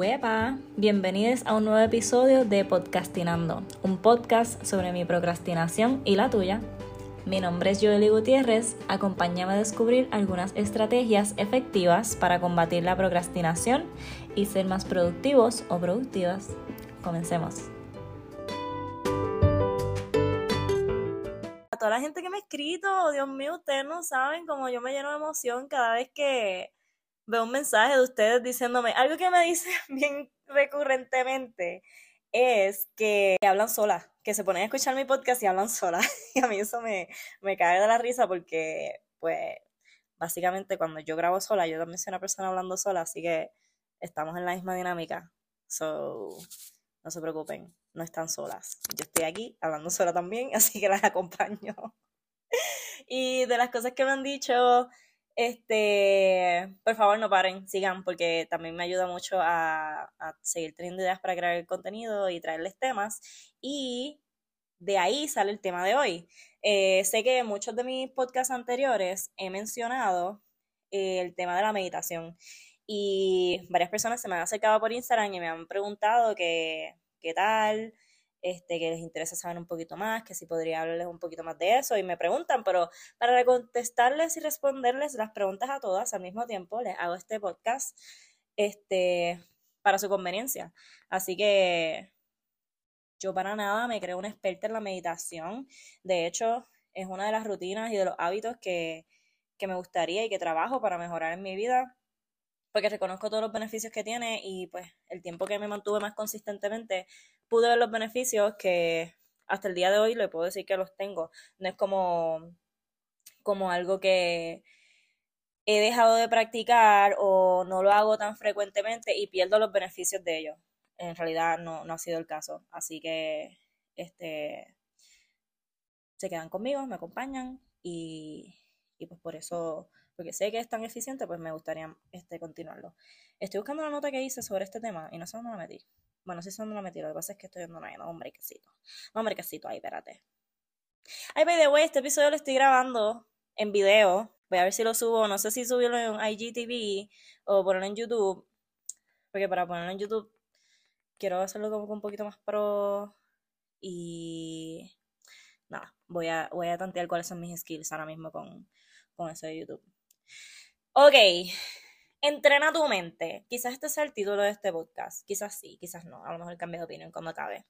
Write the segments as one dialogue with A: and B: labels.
A: Huepa, bienvenidos a un nuevo episodio de Podcastinando, un podcast sobre mi procrastinación y la tuya. Mi nombre es Joely Gutiérrez, acompáñame a descubrir algunas estrategias efectivas para combatir la procrastinación y ser más productivos o productivas. Comencemos. A toda la gente que me ha escrito, Dios mío, ustedes no saben cómo yo me lleno de emoción cada vez que veo un mensaje de ustedes diciéndome, algo que me dicen bien recurrentemente es que hablan solas, que se ponen a escuchar mi podcast y hablan solas. Y a mí eso me, me cae de la risa porque, pues, básicamente cuando yo grabo sola, yo también soy una persona hablando sola, así que estamos en la misma dinámica. So, no se preocupen, no están solas. Yo estoy aquí hablando sola también, así que las acompaño. y de las cosas que me han dicho, este, por favor no paren, sigan, porque también me ayuda mucho a, seguir teniendo ideas para crear el contenido y traerles temas. Y de ahí sale el tema de hoy. Eh, sé que en muchos de mis podcasts anteriores he mencionado eh, el tema de la meditación. Y varias personas se me han acercado por Instagram y me han preguntado qué tal, este, que les interesa saber un poquito más, que si podría hablarles un poquito más de eso y me preguntan, pero para contestarles y responderles las preguntas a todas al mismo tiempo, les hago este podcast este, para su conveniencia. Así que yo para nada me creo una experta en la meditación. De hecho, es una de las rutinas y de los hábitos que, que me gustaría y que trabajo para mejorar en mi vida porque reconozco todos los beneficios que tiene y pues el tiempo que me mantuve más consistentemente pude ver los beneficios que hasta el día de hoy le puedo decir que los tengo. No es como, como algo que he dejado de practicar o no lo hago tan frecuentemente y pierdo los beneficios de ello. En realidad no, no ha sido el caso. Así que este se quedan conmigo, me acompañan y, y pues por eso porque sé que es tan eficiente, pues me gustaría este, continuarlo. Estoy buscando la nota que hice sobre este tema y no sé dónde la metí. Bueno, sí sé dónde la metí, lo que pasa es que estoy dando una, un brequecito. Un brequecito ahí, espérate. Ay, by the way, este episodio lo estoy grabando en video. Voy a ver si lo subo, no sé si subirlo en IGTV o ponerlo en YouTube. Porque para ponerlo en YouTube quiero hacerlo como un poquito más pro. Y nada, voy a, voy a tantear cuáles son mis skills ahora mismo con, con eso de YouTube. Ok, entrena tu mente. Quizás este sea el título de este podcast. Quizás sí, quizás no. A lo mejor cambie de opinión cuando acabe.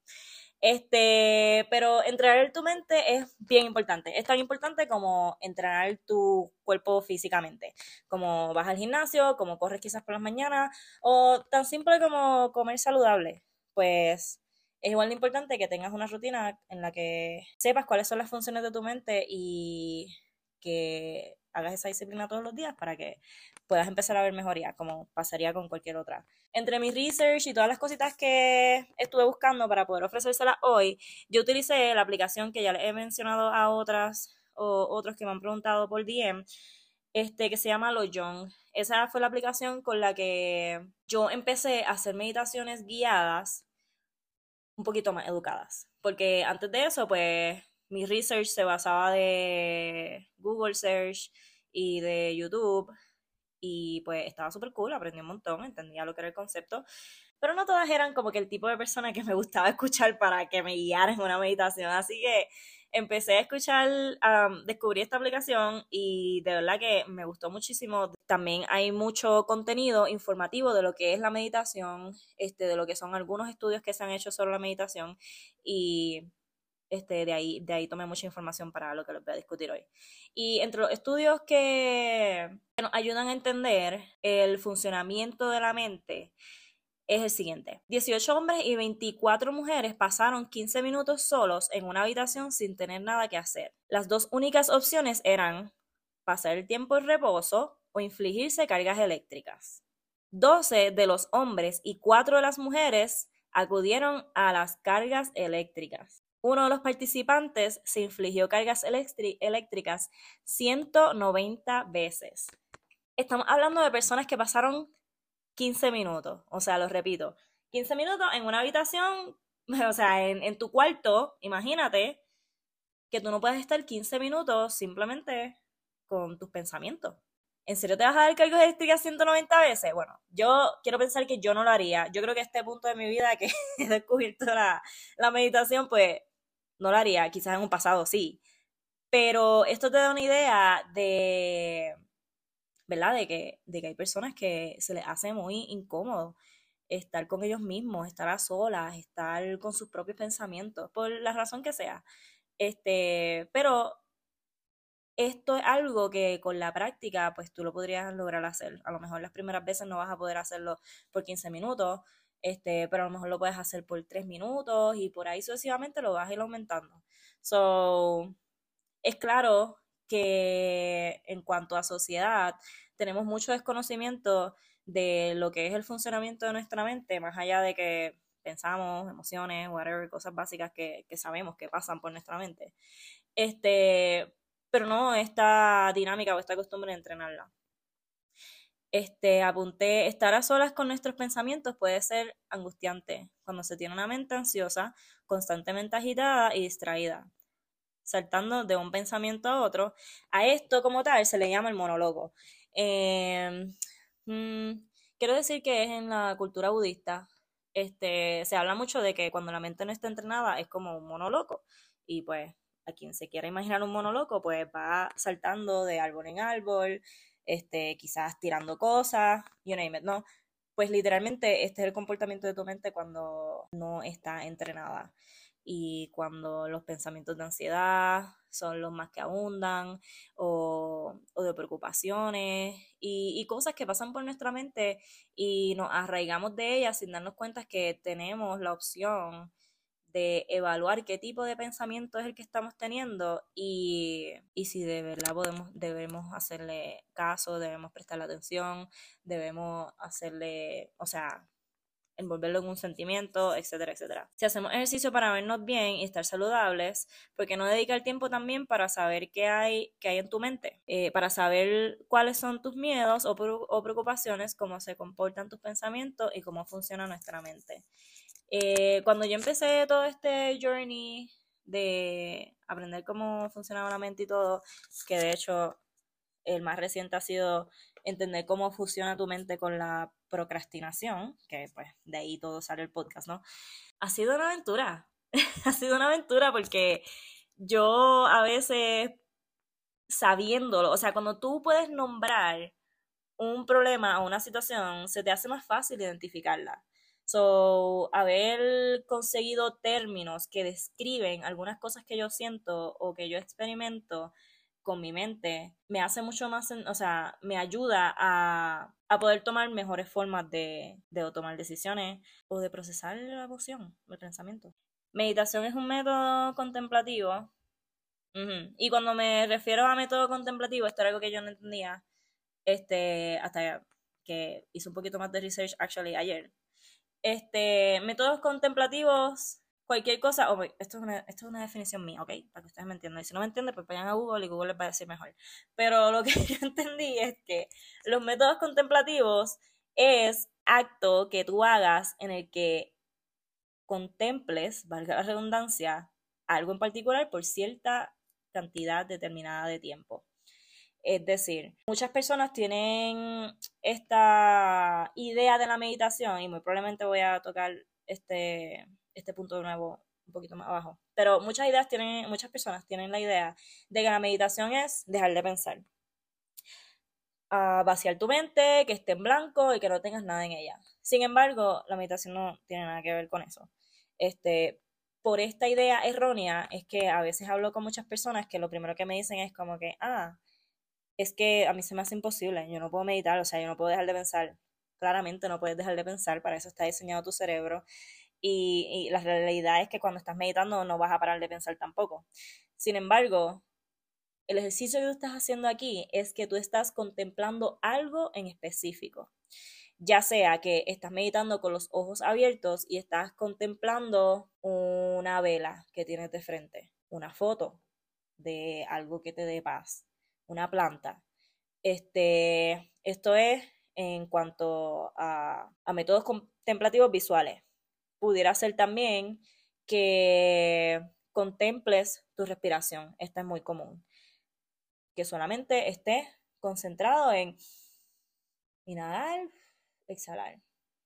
A: Este, pero entrenar tu mente es bien importante. Es tan importante como entrenar tu cuerpo físicamente. Como vas al gimnasio, como corres quizás por las mañanas, o tan simple como comer saludable. Pues es igual de importante que tengas una rutina en la que sepas cuáles son las funciones de tu mente y que hagas esa disciplina todos los días para que puedas empezar a ver mejoría, como pasaría con cualquier otra. Entre mi research y todas las cositas que estuve buscando para poder ofrecérselas hoy, yo utilicé la aplicación que ya les he mencionado a otras o otros que me han preguntado por DM, este, que se llama Lojong. Esa fue la aplicación con la que yo empecé a hacer meditaciones guiadas un poquito más educadas. Porque antes de eso, pues mi research se basaba de Google Search y de YouTube y pues estaba súper cool, aprendí un montón, entendía lo que era el concepto, pero no todas eran como que el tipo de persona que me gustaba escuchar para que me guiara en una meditación, así que empecé a escuchar, descubrí esta aplicación y de verdad que me gustó muchísimo. También hay mucho contenido informativo de lo que es la meditación, este, de lo que son algunos estudios que se han hecho sobre la meditación y este, de, ahí, de ahí tomé mucha información para lo que les voy a discutir hoy. Y entre los estudios que nos ayudan a entender el funcionamiento de la mente, es el siguiente. 18 hombres y 24 mujeres pasaron 15 minutos solos en una habitación sin tener nada que hacer. Las dos únicas opciones eran pasar el tiempo en reposo o infligirse cargas eléctricas. 12 de los hombres y 4 de las mujeres acudieron a las cargas eléctricas uno de los participantes se infligió cargas eléctricas 190 veces. Estamos hablando de personas que pasaron 15 minutos, o sea, lo repito, 15 minutos en una habitación, o sea, en, en tu cuarto, imagínate que tú no puedes estar 15 minutos simplemente con tus pensamientos ¿En serio te vas a dar cargos eléctricas 190 veces? Bueno, yo quiero pensar que yo no lo haría. Yo creo que este punto de mi vida que he descubierto la meditación, pues no lo haría. Quizás en un pasado sí. Pero esto te da una idea de, ¿verdad? De que, de que hay personas que se les hace muy incómodo estar con ellos mismos, estar a solas, estar con sus propios pensamientos, por la razón que sea. Este, pero esto es algo que con la práctica, pues tú lo podrías lograr hacer. A lo mejor las primeras veces no vas a poder hacerlo por 15 minutos, este, pero a lo mejor lo puedes hacer por 3 minutos y por ahí sucesivamente lo vas a ir aumentando. So, es claro que en cuanto a sociedad, tenemos mucho desconocimiento de lo que es el funcionamiento de nuestra mente, más allá de que pensamos, emociones, whatever, cosas básicas que, que sabemos que pasan por nuestra mente. Este, pero no esta dinámica o esta costumbre de entrenarla. Este, apunté, estar a solas con nuestros pensamientos puede ser angustiante cuando se tiene una mente ansiosa, constantemente agitada y distraída, saltando de un pensamiento a otro. A esto como tal se le llama el monólogo. Em, mm, quiero decir que es en la cultura budista, este, se habla mucho de que cuando la mente no está entrenada es como un monólogo. Y pues a quien se quiera imaginar un mono loco, pues va saltando de árbol en árbol, este, quizás tirando cosas, you name it, ¿no? Pues literalmente este es el comportamiento de tu mente cuando no está entrenada y cuando los pensamientos de ansiedad son los más que abundan o, o de preocupaciones y, y, cosas que pasan por nuestra mente y nos arraigamos de ellas sin darnos cuenta que tenemos la opción de evaluar qué tipo de pensamiento es el que estamos teniendo y, y si de verdad podemos, debemos hacerle caso, debemos prestarle atención, debemos hacerle, o sea, envolverlo en un sentimiento, etcétera, etcétera. Si hacemos ejercicio para vernos bien y estar saludables, ¿por qué no dedicar tiempo también para saber qué hay, qué hay en tu mente? Eh, para saber cuáles son tus miedos o, o preocupaciones, cómo se comportan tus pensamientos y cómo funciona nuestra mente. Eh, cuando yo empecé todo este journey de aprender cómo funcionaba la mente y todo, que de hecho el más reciente ha sido entender cómo funciona tu mente con la procrastinación, que pues de ahí todo sale el podcast, ¿no? Ha sido una aventura, ha sido una aventura porque yo a veces sabiéndolo, o sea, cuando tú puedes nombrar un problema o una situación, se te hace más fácil identificarla. So, haber conseguido términos que describen algunas cosas que yo siento o que yo experimento con mi mente, me hace mucho más, o sea, me ayuda a, poder tomar mejores formas de, de tomar decisiones o de procesar la emoción, el pensamiento. Meditación es un método contemplativo. Y cuando me refiero a método contemplativo, esto era algo que yo no entendía, este, hasta que hice un poquito más de research, actually, ayer este, métodos contemplativos, cualquier cosa, oh, esto, es una, esto es una definición mía, ok, para que ustedes me entiendan. Y si no me entienden, pues vayan a Google y Google les va a decir mejor. Pero lo que yo entendí es que los métodos contemplativos es acto que tú hagas en el que contemples, valga la redundancia, algo en particular por cierta cantidad determinada de tiempo. Es decir, muchas personas tienen esta idea de la meditación y muy probablemente voy a tocar este, este punto de nuevo un poquito más abajo. Pero muchas ideas tienen, muchas personas tienen la idea de que la meditación es dejar de pensar. A vaciar tu mente, que esté en blanco y que no tengas nada en ella. Sin embargo, la meditación no tiene nada que ver con eso. Este, por esta idea errónea es que a veces hablo con muchas personas que lo primero que me dicen es como que, ah, es que a mí se me hace imposible, yo no puedo meditar, o sea, yo no puedo dejar de pensar. Claramente no puedes dejar de pensar, para eso está diseñado tu cerebro. Y, la realidad es que cuando estás meditando no vas a parar de pensar tampoco. Sin embargo, el ejercicio que tú estás haciendo aquí es que tú estás contemplando algo en específico. Ya sea que estás meditando con los ojos abiertos y estás contemplando una vela que tienes de frente, una foto de algo que te dé paz, una planta. Este, esto es en cuanto a, a métodos contemplativos visuales. Pudiera ser también que contemples tu respiración. Esta es muy común. Que solamente estés concentrado en inhalar, exhalar.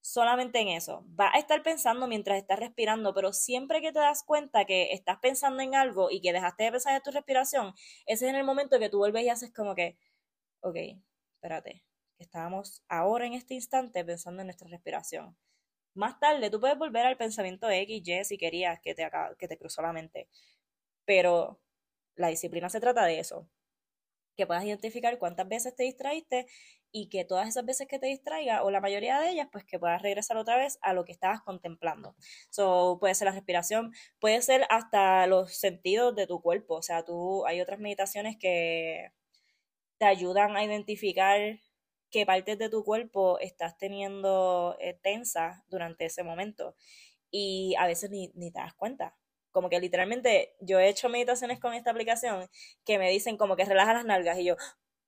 A: Solamente en eso. Va a estar pensando mientras estás respirando, pero siempre que te das cuenta que estás pensando en algo y que dejaste de pensar en tu respiración, ese es en el momento que tú vuelves y haces como que, ok, espérate, estábamos ahora en este instante pensando en nuestra respiración. Más tarde tú puedes volver al pensamiento X, Y si querías que te, que te cruzó la mente. Pero la disciplina se trata de eso. Que puedas identificar cuántas veces te distraíste y que todas esas veces que te distraiga, o la mayoría de ellas, pues que puedas regresar otra vez a lo que estabas contemplando. So, puede ser la respiración, puede ser hasta los sentidos de tu cuerpo. O sea, tú, hay otras meditaciones que te ayudan a identificar qué partes de tu cuerpo estás teniendo eh, tensa durante ese momento. Y a veces ni, ni te das cuenta. Como que literalmente yo he hecho meditaciones con esta aplicación que me dicen como que relaja las nalgas y yo,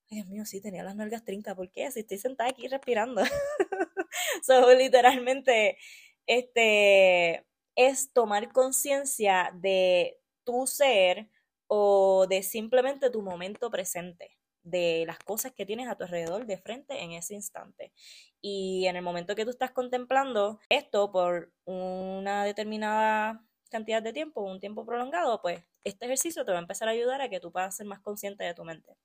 A: Dios mío, sí, tenía las nalgas trinca, ¿por qué? Si estoy sentada aquí respirando. so, literalmente, este, es tomar conciencia de tu ser o de simplemente tu momento presente de las cosas que tienes a tu alrededor de frente en ese instante. Y en el momento que tú estás contemplando esto por una determinada cantidad de tiempo, un tiempo prolongado, pues este ejercicio te va a empezar a ayudar a que tú puedas ser más consciente de tu mente.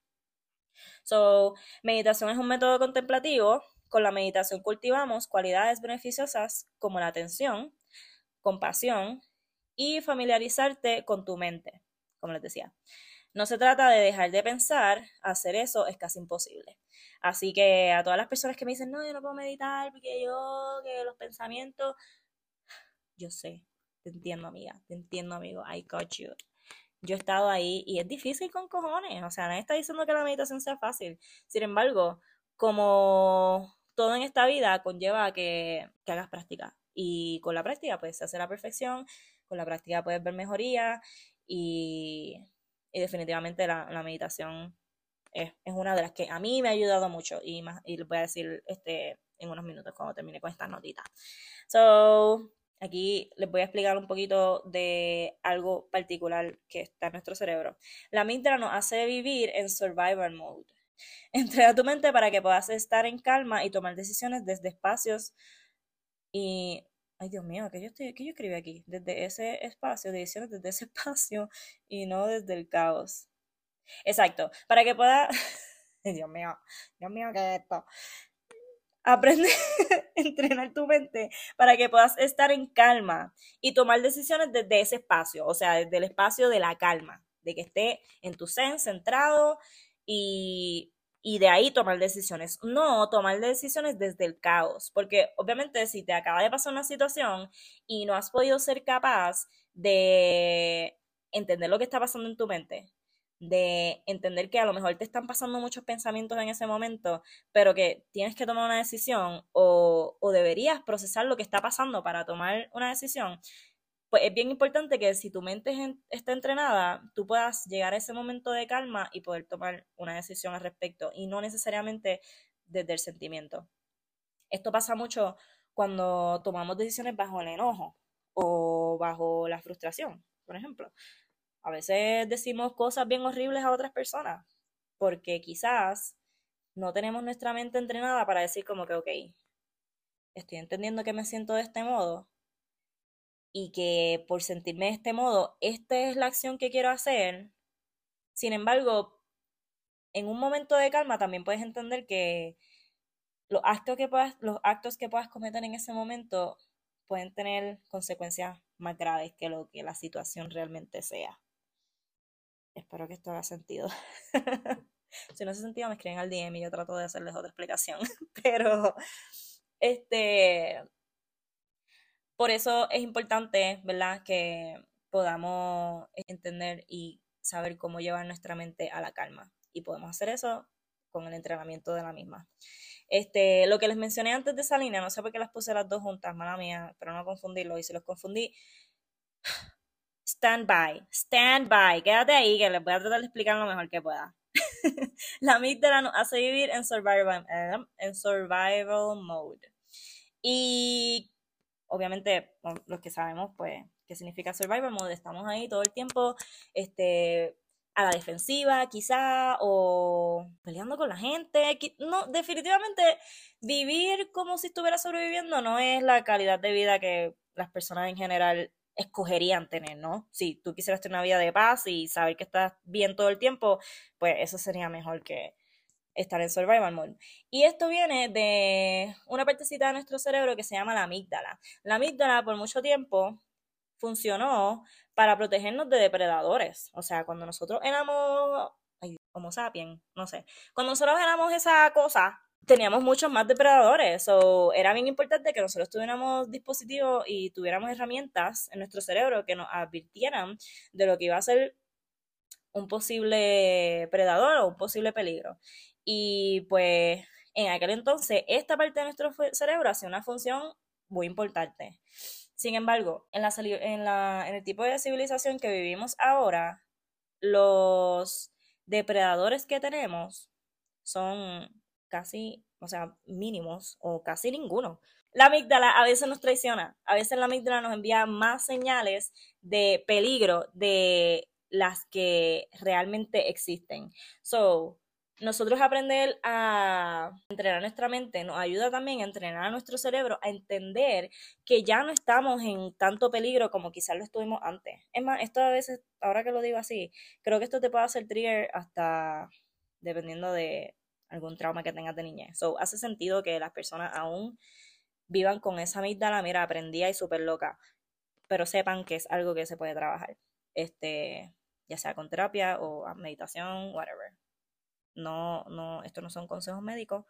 A: So, meditación es un método contemplativo. Con la meditación cultivamos cualidades beneficiosas como la atención, compasión y familiarizarte con tu mente, como les decía. No se trata de dejar de pensar, hacer eso es casi imposible. Así que a todas las personas que me dicen, no, yo no puedo meditar porque yo, que los pensamientos, yo sé, te entiendo amiga, te entiendo amigo, I got you. Yo he estado ahí y es difícil con cojones, o sea, nadie está diciendo que la meditación sea fácil. Sin embargo, como todo en esta vida conlleva que, que hagas práctica. Y con la práctica puedes hacer la perfección, con la práctica puedes ver mejoría y y definitivamente la, meditación es, una de las que a mí me ha ayudado mucho y, más, y les voy a decir este, en unos minutos cuando termine con estas notitas. So, aquí les voy a explicar un poquito de algo particular que está en nuestro cerebro. La amígdala nos hace vivir en survival mode. Entrega tu mente para que puedas estar en calma y tomar decisiones desde espacios y Ay, Dios mío, ¿qué yo, estoy, yo escribí aquí? Desde ese espacio, decisiones desde ese espacio y no desde el caos. Exacto, para que pueda... Dios mío, Dios mío, ¿qué es esto? Aprende a entrenar tu mente para que puedas estar en calma y tomar decisiones desde ese espacio, o sea, desde el espacio de la calma, de que esté en tu zen, centrado y y de ahí tomar decisiones. No tomar decisiones desde el caos, porque obviamente si te acaba de pasar una situación y no has podido ser capaz de entender lo que está pasando en tu mente, de entender que a lo mejor te están pasando muchos pensamientos en ese momento, pero que tienes que tomar una decisión o, o deberías procesar lo que está pasando para tomar una decisión, pues es bien importante que si tu mente está entrenada, tú puedas llegar a ese momento de calma y poder tomar una decisión al respecto y no necesariamente desde el sentimiento. Esto pasa mucho cuando tomamos decisiones bajo el enojo o bajo la frustración, por ejemplo. A veces decimos cosas bien horribles a otras personas porque quizás no tenemos nuestra mente entrenada para decir como que, ok, estoy entendiendo que me siento de este modo, y que por sentirme de este modo, esta es la acción que quiero hacer. Sin embargo, en un momento de calma también puedes entender que los actos que puedas, los actos que puedas cometer en ese momento pueden tener consecuencias más graves que lo que la situación realmente sea. Espero que esto haga sentido. si no hace sentido, me escriben al DM y yo trato de hacerles otra explicación. Pero, este, por eso es importante, ¿verdad?, que podamos entender y saber cómo llevar nuestra mente a la calma. Y podemos hacer eso con el entrenamiento de la misma. Este, lo que les mencioné antes de esa línea, no sé por qué las puse las dos juntas, mala mía, pero no confundirlo. Y si los confundí, stand by, stand by, quédate ahí que les voy a tratar de explicar lo mejor que pueda. la amígdala nos hace vivir en survival, eh, en survival mode. Y obviamente los que sabemos pues qué significa survival mode, estamos ahí todo el tiempo este, a la defensiva, quizá, o peleando con la gente. No, definitivamente vivir como si estuviera sobreviviendo no es la calidad de vida que las personas en general escogerían tener, ¿no? Si tú quisieras tener una vida de paz y saber que estás bien todo el tiempo, pues eso sería mejor que estar en survival mode. Y esto viene de una partecita de nuestro cerebro que se llama la amígdala. La amígdala por mucho tiempo funcionó para protegernos de depredadores. O sea, cuando nosotros éramos Homo sapiens, no sé. Cuando nosotros éramos esa cosa, teníamos muchos más depredadores. O era bien importante que nosotros tuviéramos dispositivos y tuviéramos herramientas en nuestro cerebro que nos advirtieran de lo que iba a ser un posible predador o un posible peligro. Y pues en aquel entonces esta parte de nuestro cerebro hacía una función muy importante. Sin embargo, en, la, en, la, en el tipo de civilización que vivimos ahora, los depredadores que tenemos son casi, o sea, mínimos o casi ninguno. La amígdala a veces nos traiciona, a veces la amígdala nos envía más señales de peligro de las que realmente existen. So, nosotros aprender a entrenar nuestra mente nos ayuda también a entrenar a nuestro cerebro a entender que ya no estamos en tanto peligro como quizás lo estuvimos antes. Es más, esto a veces, ahora que lo digo así, creo que esto te puede hacer trigger hasta dependiendo de algún trauma que tengas de niñez. So, hace sentido que las personas aún vivan con esa amígdala, mira, aprendía y súper loca, pero sepan que es algo que se puede trabajar. Este, ya sea con terapia o meditación, whatever. No, no, esto no son consejos médicos,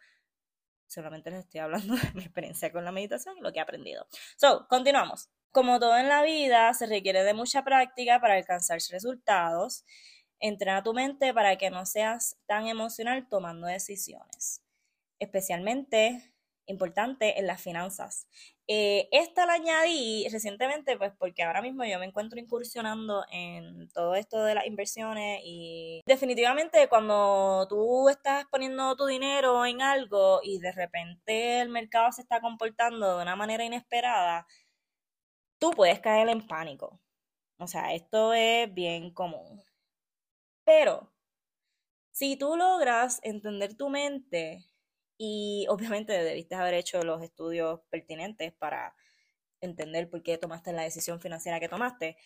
A: solamente les estoy hablando de mi experiencia con la meditación y lo que he aprendido. So, continuamos. Como todo en la vida, se requiere de mucha práctica para alcanzar resultados. Entrena tu mente para que no seas tan emocional tomando decisiones, especialmente importante en las finanzas. Eh, esta la añadí recientemente, pues porque ahora mismo yo me encuentro incursionando en todo esto de las inversiones y definitivamente cuando tú estás poniendo tu dinero en algo y de repente el mercado se está comportando de una manera inesperada, tú puedes caer en pánico. O sea, esto es bien común. Pero si tú logras entender tu mente y obviamente debiste haber hecho los estudios pertinentes para entender por qué tomaste la decisión financiera que tomaste.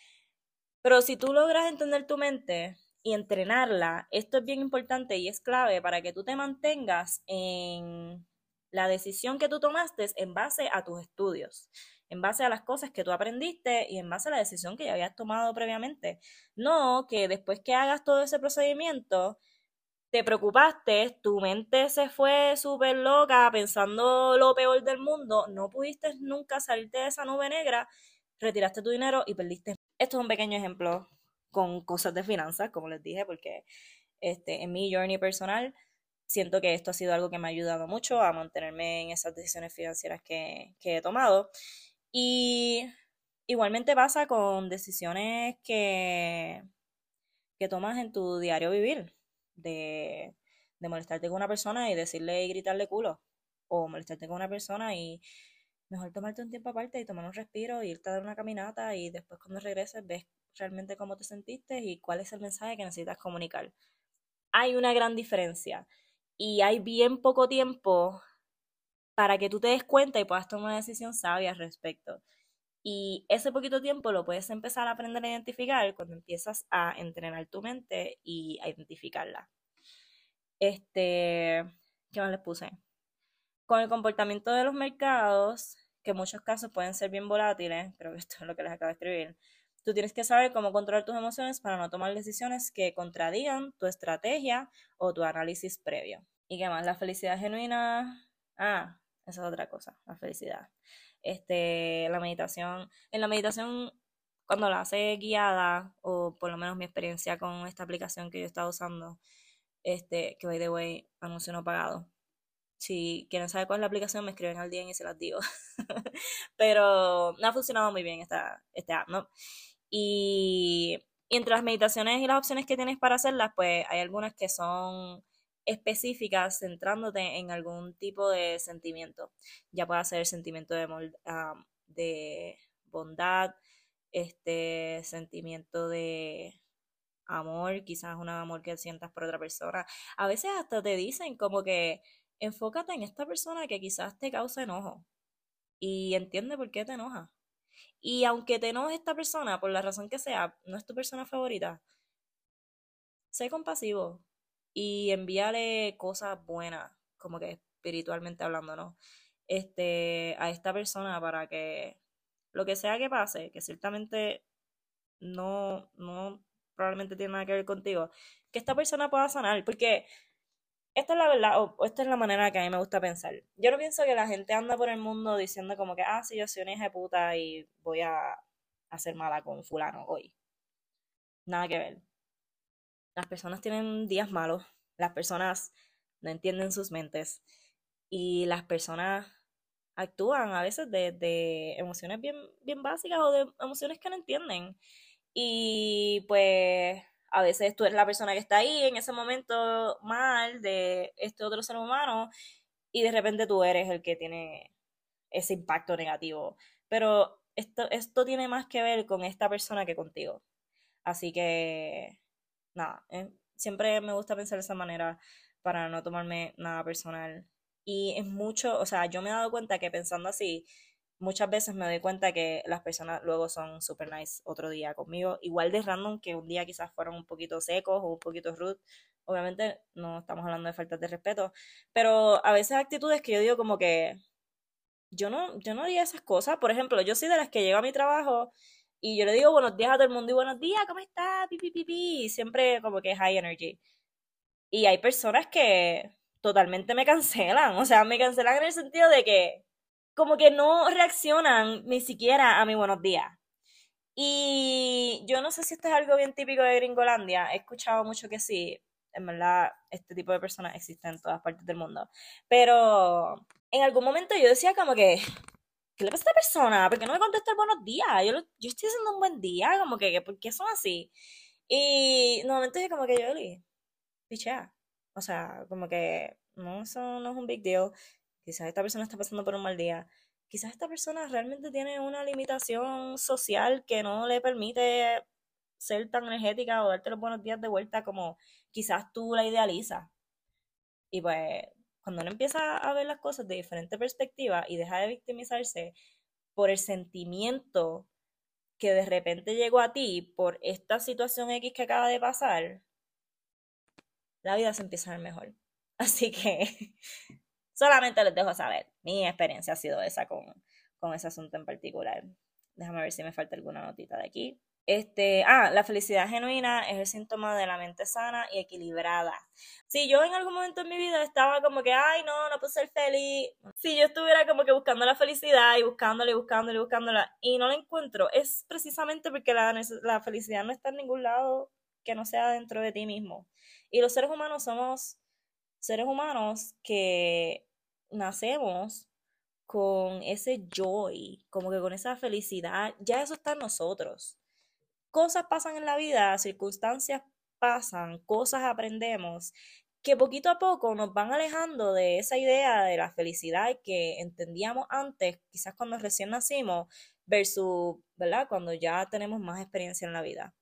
A: Pero si tú logras entender tu mente y entrenarla, esto es bien importante y es clave para que tú te mantengas en la decisión que tú tomaste en base a tus estudios, en base a las cosas que tú aprendiste y en base a la decisión que ya habías tomado previamente. No que después que hagas todo ese procedimiento, te preocupaste, tu mente se fue súper loca pensando lo peor del mundo, no pudiste nunca salirte de esa nube negra, retiraste tu dinero y perdiste. Esto es un pequeño ejemplo con cosas de finanzas, como les dije, porque este, en mi journey personal siento que esto ha sido algo que me ha ayudado mucho a mantenerme en esas decisiones financieras que, que he tomado. Y igualmente pasa con decisiones que, que tomas en tu diario vivir de, molestarte con una persona y decirle y gritarle culo. O molestarte con una persona y mejor tomarte un tiempo aparte y tomar un respiro y irte a dar una caminata y después cuando regreses ves realmente cómo te sentiste y cuál es el mensaje que necesitas comunicar. Hay una gran diferencia y hay bien poco tiempo para que tú te des cuenta y puedas tomar una decisión sabia al respecto. Y ese poquito tiempo lo puedes empezar a aprender a identificar cuando empiezas a entrenar tu mente y a identificarla. Este, ¿qué más les puse? Con el comportamiento de los mercados, que en muchos casos pueden ser bien volátiles, creo que esto es lo que les acabo de escribir, tú tienes que saber cómo controlar tus emociones para no tomar decisiones que contradigan tu estrategia o tu análisis previo. ¿Y qué más? La felicidad genuina. Ah, esa es otra cosa, la felicidad este, la meditación. En la meditación, cuando la hace guiada, o por lo menos mi experiencia con esta aplicación que yo estaba usando, este, que by the way, anuncio no pagado. Si quieren saber cuál es la aplicación, me escriben al día y se las digo. Pero no ha funcionado muy bien esta, esta app, ¿no? Y, y entre las meditaciones y las opciones que tienes para hacerlas, pues hay algunas que son específicas centrándote en algún tipo de sentimiento. Ya puede ser sentimiento de, de bondad, este sentimiento de amor, quizás un amor que sientas por otra persona. A veces hasta te dicen como que enfócate en esta persona que quizás te causa enojo y entiende por qué te enoja. Y aunque te enoje esta persona, por la razón que sea, no es tu persona favorita, sé compasivo y envíale cosas buenas, como que espiritualmente hablando, ¿no? Este, a esta persona para que lo que sea que pase, que ciertamente no, no probablemente tiene nada que ver contigo, que esta persona pueda sanar, porque esta es la verdad, o esta es la manera que a mí me gusta pensar. Yo no pienso que la gente anda por el mundo diciendo como que, ah, sí, yo soy una hija de puta y voy a hacer mala con fulano hoy. Nada que ver. Las personas tienen días malos, las personas no entienden sus mentes y las personas actúan a veces de, de emociones bien, bien básicas o de emociones que no entienden. Y pues a veces tú eres la persona que está ahí en ese momento mal de este otro ser humano y de repente tú eres el que tiene ese impacto negativo. Pero esto, esto tiene más que ver con esta persona que contigo. Así que, nada, eh, siempre me gusta pensar de esa manera para no tomarme nada personal. Y es mucho, o sea, yo me he dado cuenta que pensando así, muchas veces me doy cuenta que las personas luego son super nice otro día conmigo, igual de random que un día quizás fueron un poquito secos o un poquito rude. Obviamente no estamos hablando de faltas de respeto, pero a veces actitudes que yo digo como que yo no, yo no haría esas cosas. Por ejemplo, yo soy de las que llego a mi trabajo y yo le digo buenos días a todo el mundo y buenos días, ¿cómo está? Pi. Siempre como que high energy. Y hay personas que totalmente me cancelan, o sea, me cancelan en el sentido de que como que no reaccionan ni siquiera a mi buenos días. Y yo no sé si esto es algo bien típico de Gringolandia, he escuchado mucho que sí, en verdad este tipo de personas existen en todas partes del mundo, pero en algún momento yo decía como que, ¿qué le pasa a esta persona? ¿Por qué no me contesta el buenos días? Yo, yo estoy haciendo un buen día, como que, ¿por qué son así? Y dije como que yo le pichea. O sea, como que no, eso no es un big deal quizás esta persona está pasando por un mal día, quizás esta persona realmente tiene una limitación social que no le permite ser tan energética o darte los buenos días de vuelta como quizás tú la idealizas. Y pues cuando uno empieza a ver las cosas de diferente perspectiva y deja de victimizarse por el sentimiento que de repente llegó a ti por esta situación X que acaba de pasar, la vida se empieza a ver mejor. Así que Solamente les dejo saber. Mi experiencia ha sido esa con, con ese asunto en particular. Déjame ver si me falta alguna notita de aquí. Este, ah, la felicidad genuina es el síntoma de la mente sana y equilibrada. Si yo en algún momento en mi vida estaba como que, ay, no, no puedo ser feliz. Si yo estuviera como que buscando la felicidad y buscándola y buscándola y buscándola y no la encuentro, es precisamente porque la, la felicidad no está en ningún lado que no sea dentro de ti mismo. Y los seres humanos somos seres humanos que nacemos con ese joy, como que con esa felicidad, ya eso está en nosotros. Cosas pasan en la vida, circunstancias pasan, cosas aprendemos que poquito a poco nos van alejando de esa idea de la felicidad que entendíamos antes, quizás cuando recién nacimos, versus, ¿verdad? Cuando ya tenemos más experiencia en la vida.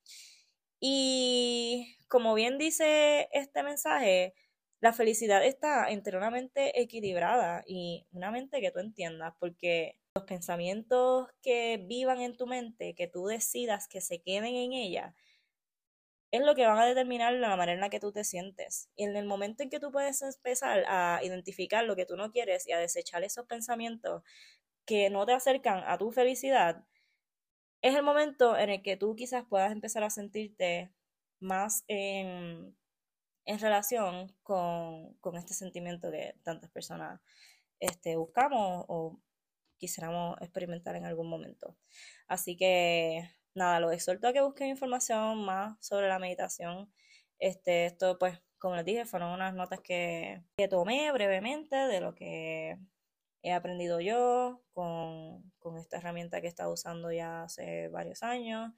A: Y como bien dice este mensaje, la felicidad está entre una mente equilibrada y una mente que tú entiendas, porque los pensamientos que vivan en tu mente, que tú decidas que se queden en ella, es lo que van a determinar la manera en la que tú te sientes. Y en el momento en que tú puedes empezar a identificar lo que tú no quieres y a desechar esos pensamientos que no te acercan a tu felicidad, es el momento en el que tú quizás puedas empezar a sentirte más en relación con, este sentimiento que tantas personas este, buscamos o quisiéramos experimentar en algún momento. Así que nada, lo exhorto a que busquen información más sobre la meditación. Este, esto, pues, como les dije, fueron unas notas que, que tomé brevemente de lo que he aprendido yo con, con esta herramienta que he estado usando ya hace varios años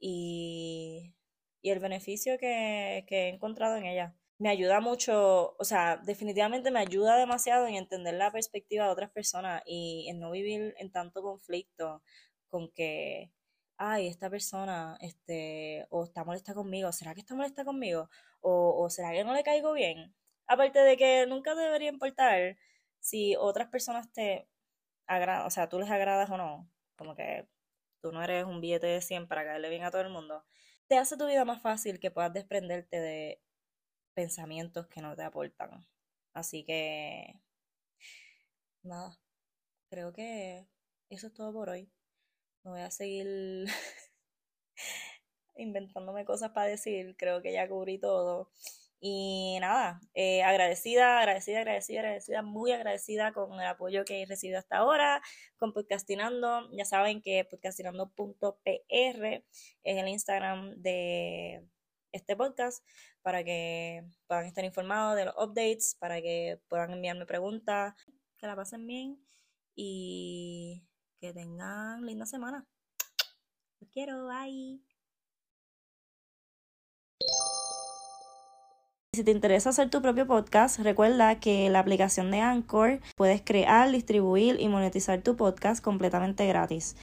A: y y el beneficio que, he encontrado en ella. Me ayuda mucho, o sea, definitivamente me ayuda demasiado en entender la perspectiva de otras personas y en no vivir en tanto conflicto con que, ay, esta persona, este, o está molesta conmigo, ¿será que está molesta conmigo? O, será que no le caigo bien. Aparte de que nunca debería importar si otras personas te agradan, o sea, tú les agradas o no, como que tú no eres un billete de 100 para caerle bien a todo el mundo, te hace tu vida más fácil que puedas desprenderte de pensamientos que no te aportan. Así que, nada, creo que eso es todo por hoy. No voy a seguir inventándome cosas para decir, creo que ya cubrí todo. Y nada, eh, agradecida, agradecida, agradecida, agradecida, muy agradecida con el apoyo que he recibido hasta ahora, con Podcastinando. Ya saben que podcastinando.pr es el Instagram de este podcast para que puedan estar informados de los updates, para que puedan enviarme preguntas, que la pasen bien y que tengan linda semana. Los quiero, bye. Si te interesa hacer tu propio podcast, recuerda que la aplicación de Anchor puedes crear, distribuir y monetizar tu podcast completamente gratis.